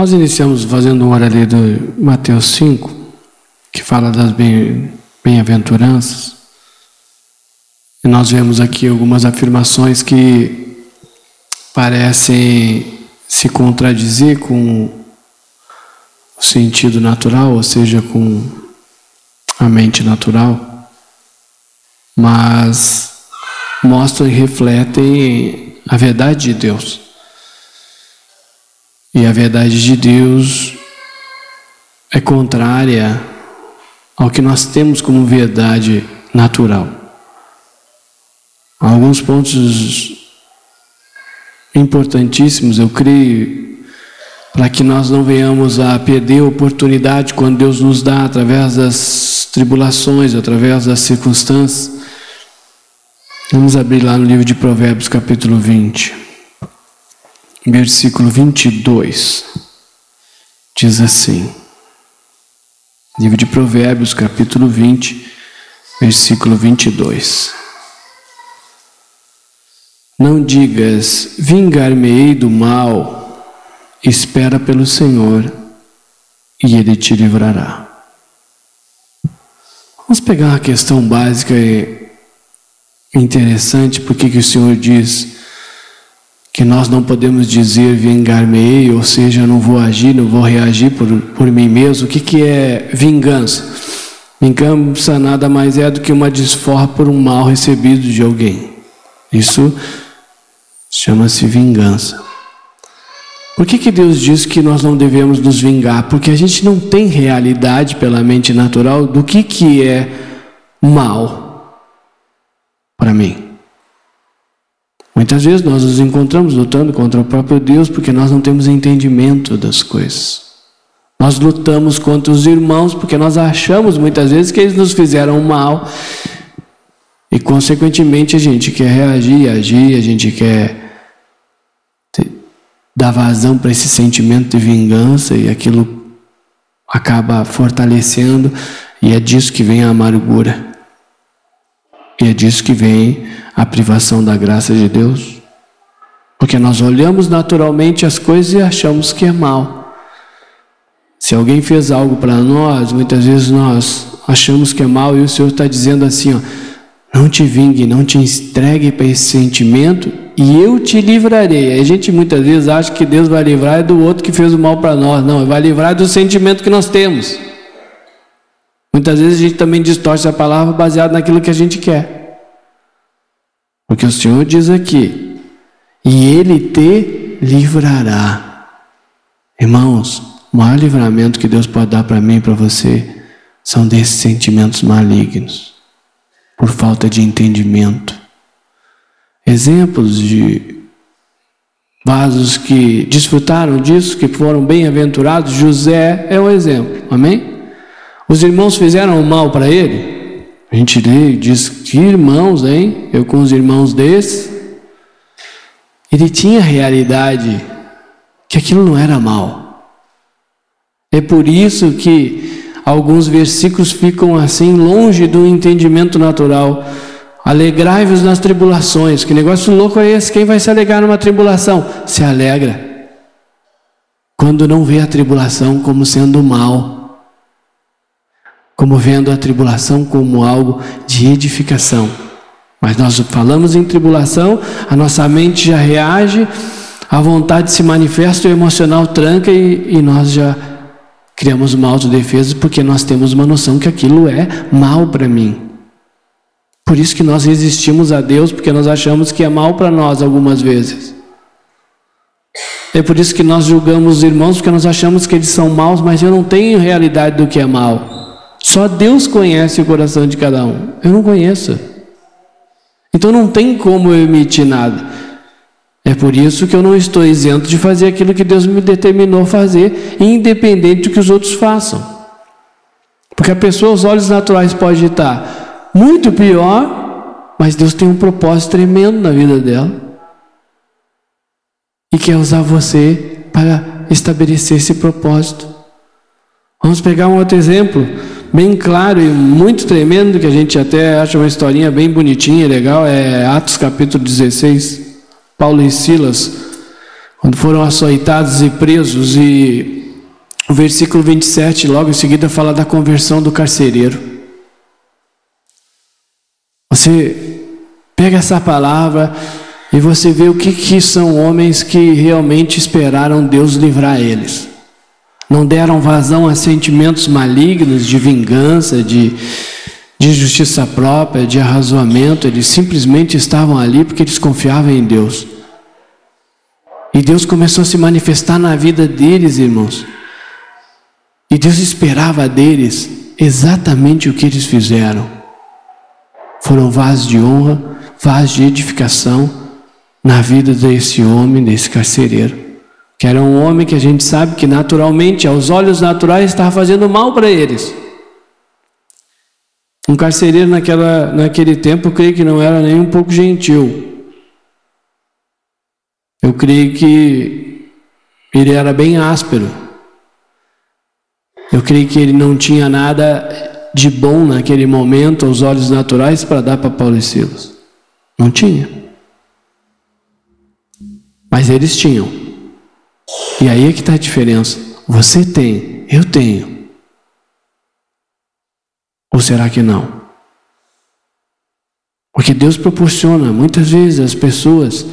Nós iniciamos fazendo uma hora ali do Mateus 5, que fala das bem-aventuranças. E nós vemos aqui algumas afirmações que parecem se contradizer com o sentido natural, ou seja, com a mente natural, mas mostram e refletem a verdade de Deus. E a verdade de Deus é contrária ao que nós temos como verdade natural. Alguns pontos importantíssimos, eu creio, para que nós não venhamos a perder a oportunidade quando Deus nos dá através das tribulações, através das circunstâncias. Vamos abrir lá no livro de Provérbios, capítulo 20 versículo 22, diz assim: Livro de Provérbios, capítulo 20, versículo 22. Não digas, vingar-me-ei do mal, espera pelo Senhor e Ele te livrará. Vamos pegar uma questão básica e interessante, porque que o Senhor diz que nós não podemos dizer vingar-me-ei, ou seja, não vou agir, não vou reagir por, por mim mesmo. O que, que é vingança? Vingança nada mais é do que uma desforra por um mal recebido de alguém. Isso chama-se vingança. Por que, que Deus diz que nós não devemos nos vingar? Porque a gente não tem realidade pela mente natural do que, que é mal para mim. Muitas vezes nós nos encontramos lutando contra o próprio Deus porque nós não temos entendimento das coisas. Nós lutamos contra os irmãos porque nós achamos muitas vezes que eles nos fizeram mal e, consequentemente, a gente quer reagir, agir, a gente quer dar vazão para esse sentimento de vingança e aquilo acaba fortalecendo, e é disso que vem a amargura. E é disso que vem a privação da graça de Deus. Porque nós olhamos naturalmente as coisas e achamos que é mal. Se alguém fez algo para nós, muitas vezes nós achamos que é mal e o Senhor está dizendo assim: ó, não te vingue, não te entregue para esse sentimento e eu te livrarei. A gente muitas vezes acha que Deus vai livrar do outro que fez o mal para nós. Não, vai livrar do sentimento que nós temos. Muitas vezes a gente também distorce a palavra baseado naquilo que a gente quer. Porque o Senhor diz aqui: e Ele te livrará. Irmãos, o maior livramento que Deus pode dar para mim e para você são desses sentimentos malignos, por falta de entendimento. Exemplos de vasos que desfrutaram disso, que foram bem-aventurados, José é um exemplo, amém? Os irmãos fizeram mal para ele? A gente lê e diz: que irmãos, hein? Eu com os irmãos desses. Ele tinha realidade que aquilo não era mal. É por isso que alguns versículos ficam assim, longe do entendimento natural. Alegrai-vos nas tribulações. Que negócio louco é esse? Quem vai se alegrar numa tribulação? Se alegra. Quando não vê a tribulação como sendo mal como vendo a tribulação como algo de edificação. Mas nós falamos em tribulação, a nossa mente já reage, a vontade se manifesta, o emocional tranca e, e nós já criamos uma autodefesa porque nós temos uma noção que aquilo é mal para mim. Por isso que nós resistimos a Deus, porque nós achamos que é mal para nós algumas vezes. É por isso que nós julgamos os irmãos, porque nós achamos que eles são maus, mas eu não tenho realidade do que é mal. Só Deus conhece o coração de cada um. Eu não conheço. Então não tem como eu emitir nada. É por isso que eu não estou isento de fazer aquilo que Deus me determinou fazer, independente do que os outros façam. Porque a pessoa, os olhos naturais, pode estar muito pior, mas Deus tem um propósito tremendo na vida dela. E quer usar você para estabelecer esse propósito. Vamos pegar um outro exemplo bem claro e muito tremendo, que a gente até acha uma historinha bem bonitinha, legal, é Atos capítulo 16. Paulo e Silas, quando foram açoitados e presos, e o versículo 27, logo em seguida, fala da conversão do carcereiro. Você pega essa palavra e você vê o que, que são homens que realmente esperaram Deus livrar eles. Não deram vazão a sentimentos malignos de vingança, de, de justiça própria, de arrazoamento. Eles simplesmente estavam ali porque eles confiavam em Deus. E Deus começou a se manifestar na vida deles, irmãos. E Deus esperava deles exatamente o que eles fizeram. Foram vasos de honra, vasos de edificação na vida desse homem, desse carcereiro. Que era um homem que a gente sabe que naturalmente, aos olhos naturais, estava fazendo mal para eles. Um carcereiro naquela, naquele tempo, creio que não era nem um pouco gentil. Eu creio que ele era bem áspero. Eu creio que ele não tinha nada de bom naquele momento, aos olhos naturais, para dar para Paulo e Silas. Não tinha. Mas eles tinham. E aí é que está a diferença. Você tem, eu tenho. Ou será que não? Porque Deus proporciona muitas vezes as pessoas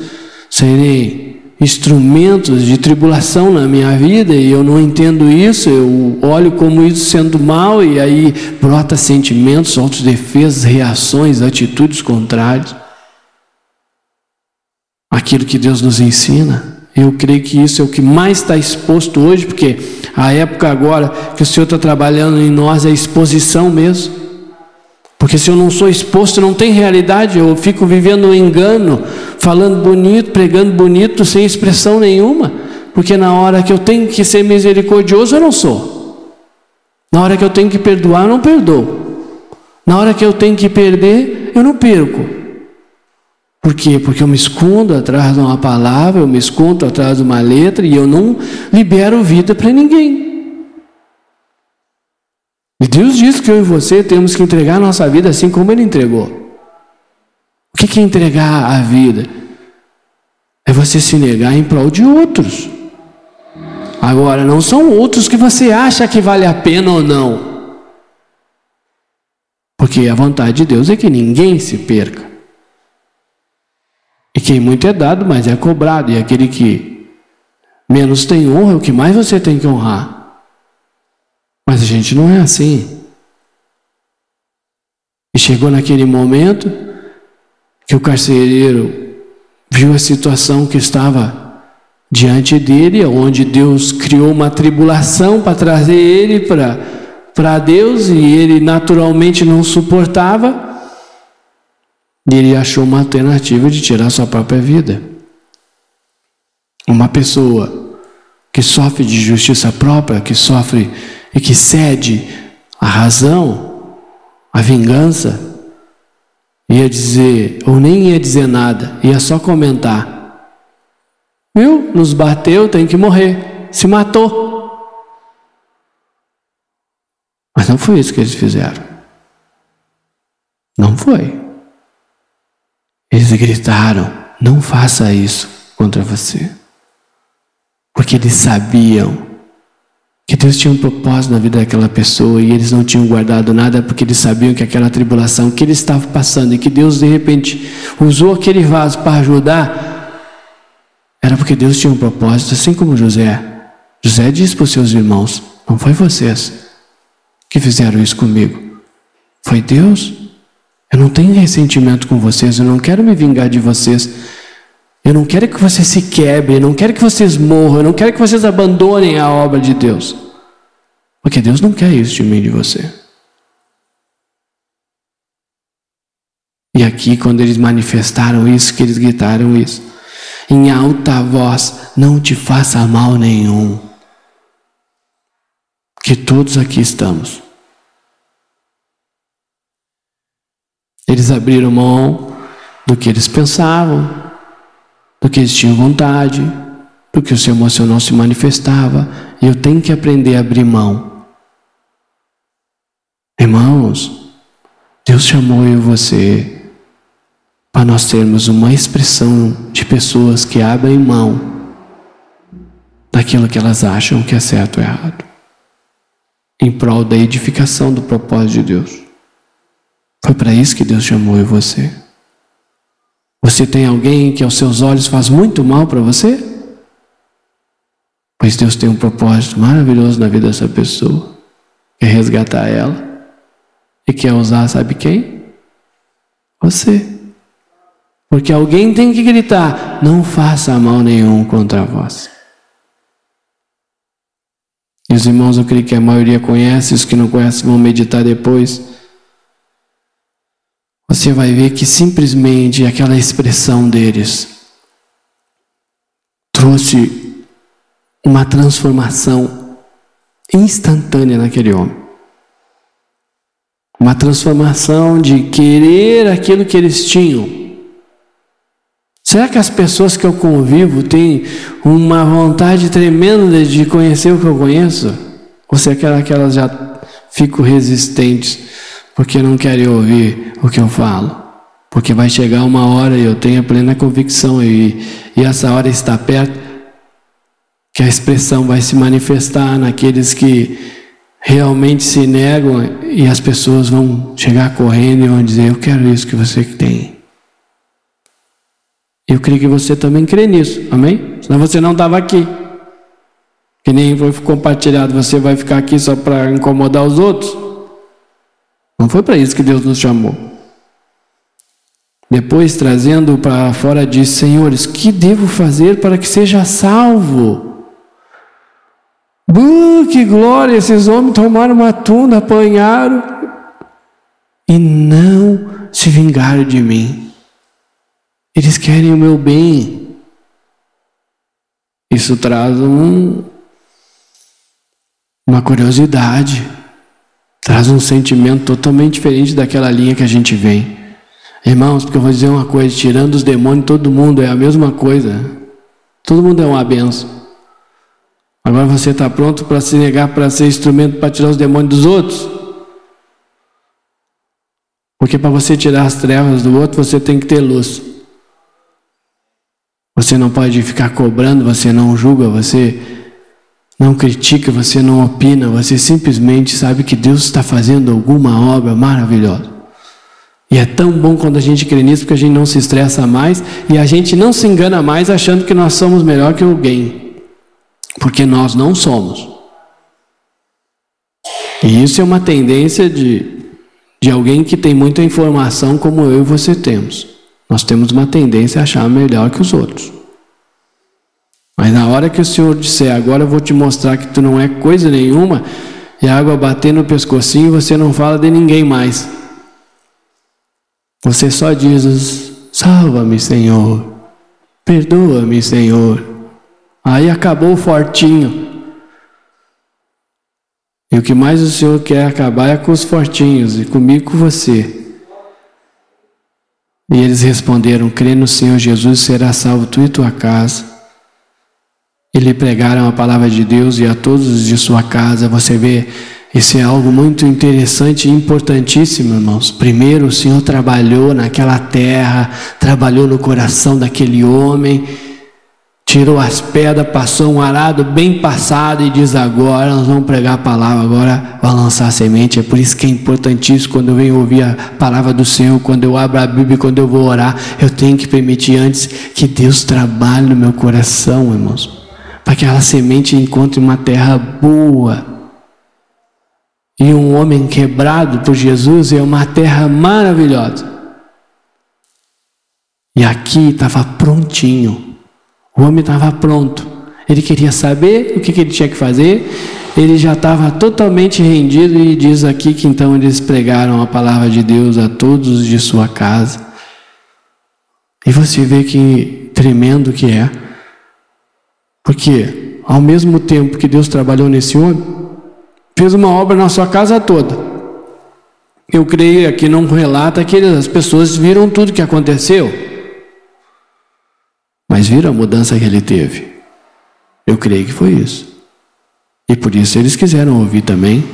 serem instrumentos de tribulação na minha vida e eu não entendo isso, eu olho como isso sendo mal e aí brota sentimentos, autodefesas, reações, atitudes contrárias aquilo que Deus nos ensina. Eu creio que isso é o que mais está exposto hoje, porque a época agora que o Senhor está trabalhando em nós é exposição mesmo. Porque se eu não sou exposto, não tem realidade, eu fico vivendo um engano, falando bonito, pregando bonito, sem expressão nenhuma. Porque na hora que eu tenho que ser misericordioso, eu não sou. Na hora que eu tenho que perdoar, eu não perdoo. Na hora que eu tenho que perder, eu não perco. Por quê? Porque eu me escondo atrás de uma palavra, eu me escondo atrás de uma letra e eu não libero vida para ninguém. E Deus diz que eu e você temos que entregar a nossa vida assim como Ele entregou. O que é entregar a vida? É você se negar em prol de outros. Agora, não são outros que você acha que vale a pena ou não. Porque a vontade de Deus é que ninguém se perca. Quem muito é dado, mas é cobrado. E aquele que menos tem honra, é o que mais você tem que honrar. Mas a gente não é assim. E chegou naquele momento que o carcereiro viu a situação que estava diante dele, onde Deus criou uma tribulação para trazer ele para Deus e ele naturalmente não suportava. E ele achou uma alternativa de tirar sua própria vida. Uma pessoa que sofre de justiça própria, que sofre e que cede à razão, à vingança, ia dizer, ou nem ia dizer nada, ia só comentar. Viu? Nos bateu, tem que morrer. Se matou. Mas não foi isso que eles fizeram. Não foi. Eles gritaram: Não faça isso contra você. Porque eles sabiam que Deus tinha um propósito na vida daquela pessoa e eles não tinham guardado nada porque eles sabiam que aquela tribulação que eles estavam passando e que Deus de repente usou aquele vaso para ajudar, era porque Deus tinha um propósito, assim como José. José disse para os seus irmãos: Não foi vocês que fizeram isso comigo, foi Deus. Eu não tenho ressentimento com vocês, eu não quero me vingar de vocês. Eu não quero que vocês se quebrem, eu não quero que vocês morram, eu não quero que vocês abandonem a obra de Deus. Porque Deus não quer isso de mim e de você. E aqui, quando eles manifestaram isso, que eles gritaram isso, em alta voz: Não te faça mal nenhum. Que todos aqui estamos. Eles abriram mão do que eles pensavam, do que eles tinham vontade, do que o seu emocional se manifestava. E eu tenho que aprender a abrir mão. Irmãos, Deus chamou eu e você para nós termos uma expressão de pessoas que abrem mão naquilo que elas acham que é certo ou errado, em prol da edificação do propósito de Deus. Foi para isso que Deus chamou você. Você tem alguém que aos seus olhos faz muito mal para você? Pois Deus tem um propósito maravilhoso na vida dessa pessoa. Quer resgatar ela e quer usar, sabe quem? Você. Porque alguém tem que gritar: não faça mal nenhum contra vós. E os irmãos, eu creio que a maioria conhece, os que não conhecem vão meditar depois. Você vai ver que simplesmente aquela expressão deles trouxe uma transformação instantânea naquele homem. Uma transformação de querer aquilo que eles tinham Será que as pessoas que eu convivo têm uma vontade tremenda de conhecer o que eu conheço? Ou será que elas já ficam resistentes porque não querem ouvir o que eu falo? Porque vai chegar uma hora e eu tenho a plena convicção e, e essa hora está perto que a expressão vai se manifestar naqueles que realmente se negam e as pessoas vão chegar correndo e vão dizer: Eu quero isso que você tem. Eu creio que você também crê nisso, amém? Senão você não estava aqui. Que nem foi compartilhado, você vai ficar aqui só para incomodar os outros. Não foi para isso que Deus nos chamou. Depois, trazendo para fora, diz: Senhores, que devo fazer para que seja salvo? Uh, que glória! Esses homens tomaram uma tunda, apanharam e não se vingaram de mim. Eles querem o meu bem. Isso traz um, uma curiosidade, traz um sentimento totalmente diferente daquela linha que a gente vem. Irmãos, porque eu vou dizer uma coisa: tirando os demônios, todo mundo é a mesma coisa. Todo mundo é uma benção. Agora você está pronto para se negar para ser instrumento para tirar os demônios dos outros? Porque para você tirar as trevas do outro, você tem que ter luz. Você não pode ficar cobrando, você não julga, você não critica, você não opina, você simplesmente sabe que Deus está fazendo alguma obra maravilhosa. E é tão bom quando a gente crê nisso, porque a gente não se estressa mais e a gente não se engana mais achando que nós somos melhor que alguém. Porque nós não somos. E isso é uma tendência de, de alguém que tem muita informação, como eu e você temos. Nós temos uma tendência a achar melhor que os outros. Mas na hora que o Senhor disser, agora eu vou te mostrar que tu não é coisa nenhuma, e a água bater no pescocinho, você não fala de ninguém mais. Você só diz: Salva-me, Senhor. Perdoa-me, Senhor. Aí acabou o fortinho. E o que mais o Senhor quer acabar é com os fortinhos e comigo com você. E eles responderam: Crê no Senhor Jesus, será salvo tu e tua casa. E lhe pregaram a palavra de Deus e a todos de sua casa. Você vê, isso é algo muito interessante e importantíssimo, irmãos. Primeiro, o Senhor trabalhou naquela terra, trabalhou no coração daquele homem tirou as pedras, passou um arado bem passado e diz: Agora nós vamos pregar a palavra, agora vai lançar a semente. É por isso que é importantíssimo quando eu venho ouvir a palavra do Senhor, quando eu abro a Bíblia, quando eu vou orar, eu tenho que permitir antes que Deus trabalhe no meu coração, irmãos, para que aquela semente encontre uma terra boa. E um homem quebrado por Jesus é uma terra maravilhosa. E aqui estava prontinho o homem estava pronto. Ele queria saber o que, que ele tinha que fazer. Ele já estava totalmente rendido e diz aqui que então eles pregaram a palavra de Deus a todos de sua casa. E você vê que tremendo que é. Porque ao mesmo tempo que Deus trabalhou nesse homem, fez uma obra na sua casa toda. Eu creio aqui não relata que as pessoas viram tudo que aconteceu. Mas viram a mudança que ele teve? Eu creio que foi isso. E por isso eles quiseram ouvir também.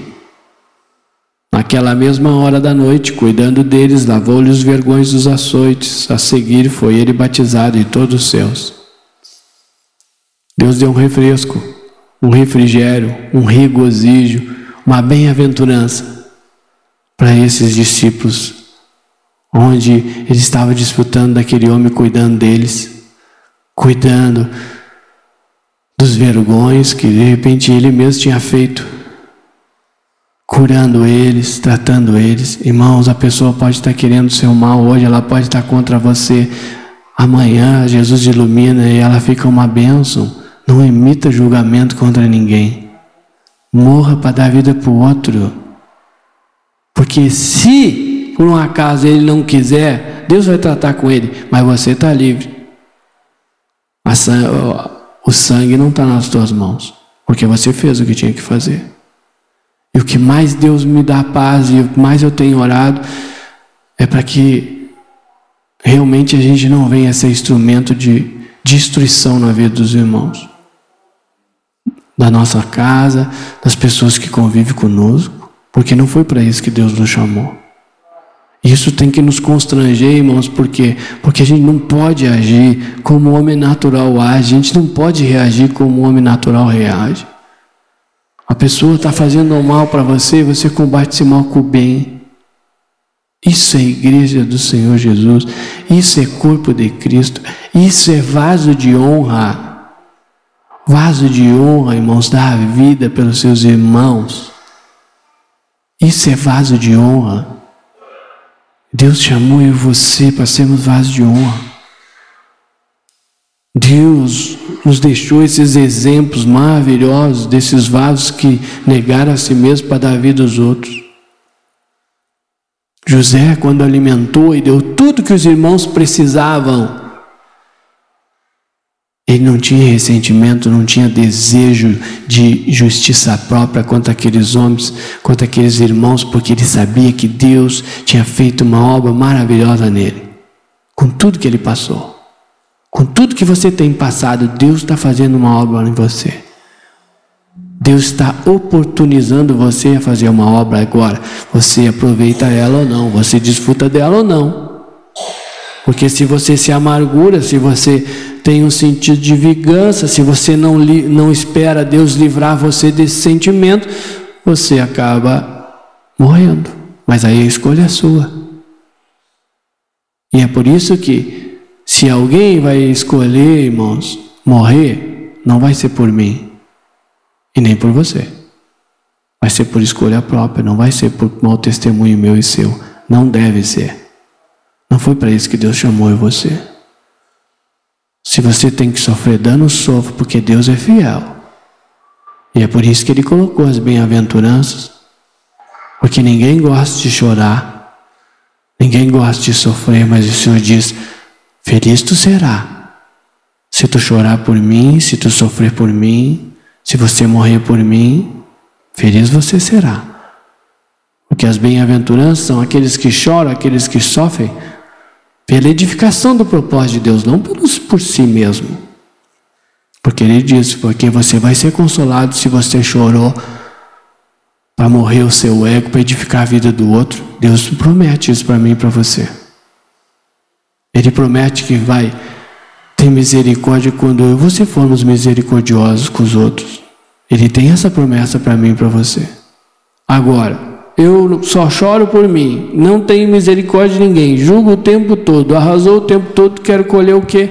Naquela mesma hora da noite, cuidando deles, lavou-lhe os vergões dos açoites. A seguir foi ele batizado em todos os céus. Deus deu um refresco, um refrigério, um regozijo, uma bem-aventurança para esses discípulos, onde ele estava desfrutando daquele homem cuidando deles, cuidando dos vergões que de repente ele mesmo tinha feito, curando eles, tratando eles. Irmãos, a pessoa pode estar querendo o seu mal hoje, ela pode estar contra você. Amanhã Jesus ilumina e ela fica uma bênção. Não emita julgamento contra ninguém. Morra para dar vida para o outro. Porque se por um acaso ele não quiser, Deus vai tratar com ele, mas você está livre. o sangue não está nas tuas mãos, porque você fez o que tinha que fazer. E o que mais Deus me dá paz e mais eu tenho orado é para que realmente a gente não venha ser instrumento de destruição na vida dos irmãos da nossa casa, das pessoas que convivem conosco, porque não foi para isso que Deus nos chamou. Isso tem que nos constranger, irmãos, porque porque a gente não pode agir como o homem natural age, a gente não pode reagir como o homem natural reage. A pessoa está fazendo mal para você, você combate esse mal com o bem. Isso é igreja do Senhor Jesus, isso é corpo de Cristo, isso é vaso de honra. Vaso de honra, irmãos, dá a vida pelos seus irmãos. Isso é vaso de honra. Deus chamou eu e você para sermos vaso de honra. Deus nos deixou esses exemplos maravilhosos desses vasos que negaram a si mesmo para dar vida aos outros. José, quando alimentou e deu tudo que os irmãos precisavam, ele não tinha ressentimento, não tinha desejo de justiça própria contra aqueles homens, contra aqueles irmãos, porque ele sabia que Deus tinha feito uma obra maravilhosa nele, com tudo que ele passou. Com tudo que você tem passado, Deus está fazendo uma obra em você. Deus está oportunizando você a fazer uma obra agora. Você aproveita ela ou não, você desfruta dela ou não. Porque se você se amargura, se você tem um sentido de vingança, se você não, li, não espera Deus livrar você desse sentimento, você acaba morrendo. Mas aí a escolha é sua. E é por isso que, se alguém vai escolher, irmãos, morrer, não vai ser por mim e nem por você. Vai ser por escolha própria, não vai ser por mau testemunho meu e seu. Não deve ser. Não foi para isso que Deus chamou você. Se você tem que sofrer dano, sofra, porque Deus é fiel. E é por isso que Ele colocou as bem-aventuranças. Porque ninguém gosta de chorar, ninguém gosta de sofrer, mas o Senhor diz: Feliz tu será. Se tu chorar por mim, se tu sofrer por mim, se você morrer por mim, feliz você será. Porque as bem-aventuranças são aqueles que choram, aqueles que sofrem, pela edificação do propósito de Deus, não pelos, por si mesmo. Porque ele diz: porque você vai ser consolado se você chorou para morrer o seu ego, para edificar a vida do outro. Deus promete isso para mim e para você. Ele promete que vai ter misericórdia quando eu e você formos misericordiosos com os outros. Ele tem essa promessa para mim e para você. Agora, eu só choro por mim, não tenho misericórdia de ninguém, julgo o tempo todo, arrasou o tempo todo, quero colher o quê?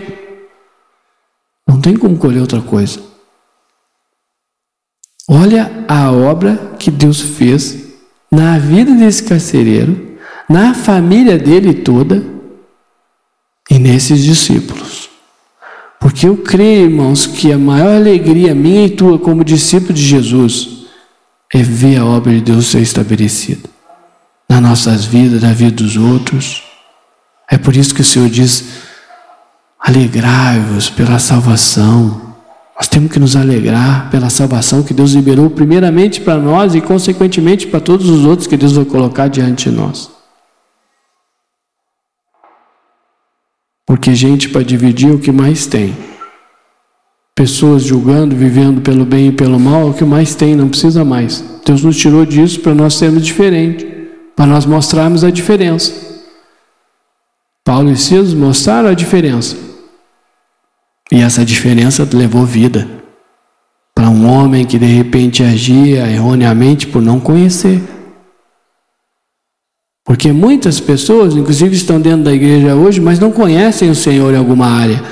Não tem como colher outra coisa. Olha a obra que Deus fez na vida desse carcereiro, na família dele toda e nesses discípulos. Porque eu creio, irmãos, que a maior alegria minha e tua como discípulo de Jesus é ver a obra de Deus ser estabelecida nas nossas vidas, na vida dos outros. É por isso que o Senhor diz: alegrai-vos pela salvação. Nós temos que nos alegrar pela salvação que Deus liberou, primeiramente para nós e, consequentemente, para todos os outros que Deus vai colocar diante de nós. Porque gente para dividir é o que mais tem pessoas julgando, vivendo pelo bem e pelo mal, é o que mais tem, não precisa mais. Deus nos tirou disso para nós sermos diferentes, para nós mostrarmos a diferença. Paulo e Silas mostraram a diferença. E essa diferença levou vida. para um homem que de repente agia erroneamente por não conhecer. Porque muitas pessoas, inclusive, estão dentro da igreja hoje, mas não conhecem o Senhor em alguma área.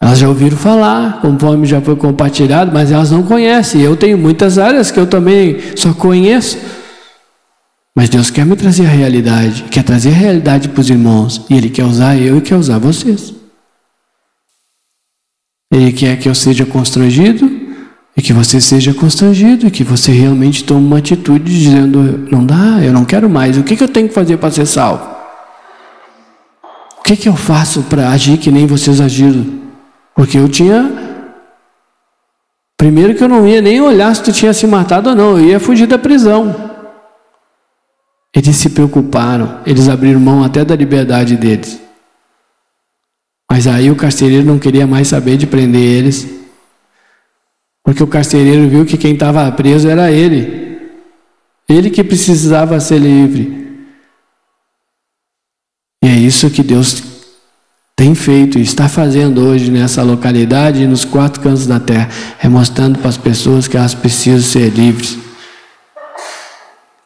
Elas já ouviram falar, conforme já foi compartilhado, mas elas não conhecem. Eu tenho muitas áreas que eu também só conheço. Mas Deus quer me trazer a realidade, quer trazer a realidade para os irmãos. E Ele quer usar eu e quer usar vocês. Ele quer que eu seja constrangido e que você seja constrangido e que você realmente tome uma atitude dizendo: não dá, eu não quero mais. O que, que eu tenho que fazer para ser salvo? O que, que eu faço para agir que nem vocês agiram? Porque eu tinha. Primeiro que eu não ia nem olhar se tu tinha se matado ou não, eu ia fugir da prisão. Eles se preocuparam, eles abriram mão até da liberdade deles. Mas aí o carcereiro não queria mais saber de prender eles, porque o carcereiro viu que quem estava preso era ele, ele que precisava ser livre. E é isso que Deus tem feito e está fazendo hoje nessa localidade e nos quatro cantos da terra, é mostrando para as pessoas que elas precisam ser livres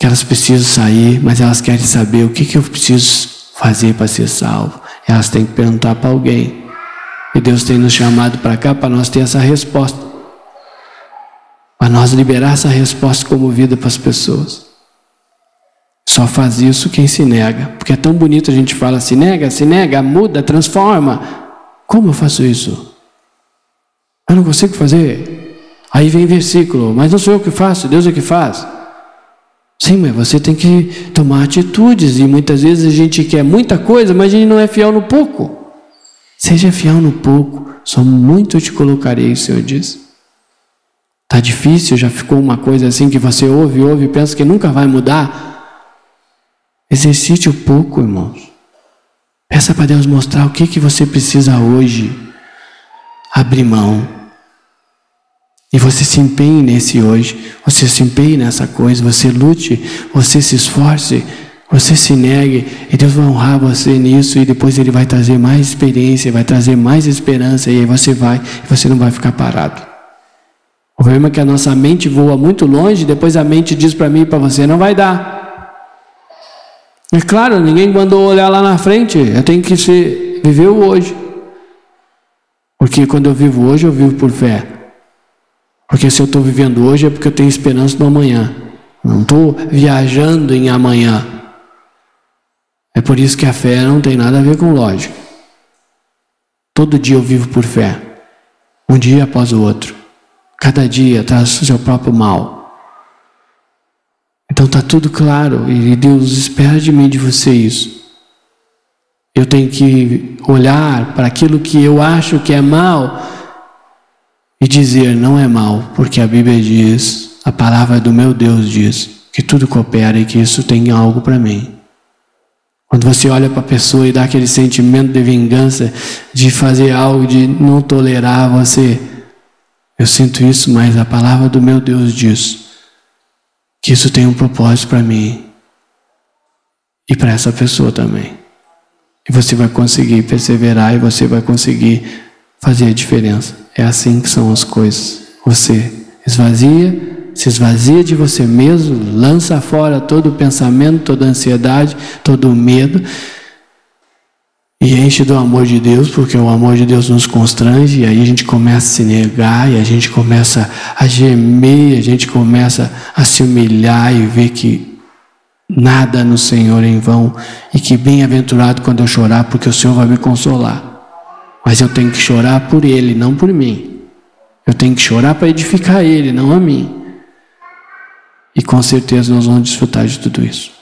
que elas precisam sair, mas elas querem saber o que, que eu preciso fazer para ser salvo. Elas têm que perguntar para alguém. E Deus tem nos chamado para cá para nós ter essa resposta. Para nós liberar essa resposta como vida para as pessoas. Só faz isso quem se nega. Porque é tão bonito a gente fala, se nega, se nega, muda, transforma. Como eu faço isso? Eu não consigo fazer. Aí vem versículo, mas não sou eu que faço, Deus é que faz. Sim, mas você tem que tomar atitudes e muitas vezes a gente quer muita coisa, mas a gente não é fiel no pouco. Seja fiel no pouco, só muito te colocarei, o Senhor diz. Tá difícil, já ficou uma coisa assim que você ouve, ouve pensa que nunca vai mudar. Exercite o pouco, irmãos. Peça para Deus mostrar o que, que você precisa hoje. Abrir mão. E você se empenhe nesse hoje, você se empenhe nessa coisa, você lute, você se esforce, você se negue, e Deus vai honrar você nisso, e depois Ele vai trazer mais experiência, vai trazer mais esperança, e aí você vai, e você não vai ficar parado. O problema é que a nossa mente voa muito longe, depois a mente diz para mim e para você: não vai dar. É claro, ninguém mandou olhar lá na frente, eu tenho que se, viver o hoje. Porque quando eu vivo hoje, eu vivo por fé. Porque se eu estou vivendo hoje é porque eu tenho esperança no amanhã. Não estou viajando em amanhã. É por isso que a fé não tem nada a ver com lógica. Todo dia eu vivo por fé. Um dia após o outro. Cada dia traz o seu próprio mal. Então está tudo claro e Deus espera de mim de você isso. Eu tenho que olhar para aquilo que eu acho que é mal e dizer não é mal, porque a Bíblia diz, a palavra do meu Deus diz, que tudo coopera e que isso tem algo para mim. Quando você olha para a pessoa e dá aquele sentimento de vingança, de fazer algo, de não tolerar você, eu sinto isso, mas a palavra do meu Deus diz que isso tem um propósito para mim e para essa pessoa também. E você vai conseguir perseverar e você vai conseguir fazer a diferença. É assim que são as coisas. Você esvazia, se esvazia de você mesmo, lança fora todo o pensamento, toda a ansiedade, todo o medo e enche do amor de Deus, porque o amor de Deus nos constrange, e aí a gente começa a se negar, e a gente começa a gemer, a gente começa a se humilhar e ver que nada no Senhor é em vão, e que bem-aventurado quando eu chorar, porque o Senhor vai me consolar. Mas eu tenho que chorar por ele, não por mim. Eu tenho que chorar para edificar ele, não a mim. E com certeza nós vamos desfrutar de tudo isso.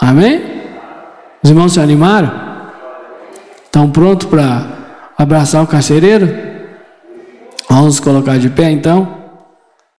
Amém? Os irmãos se animaram? Estão prontos para abraçar o carcereiro? Vamos colocar de pé então?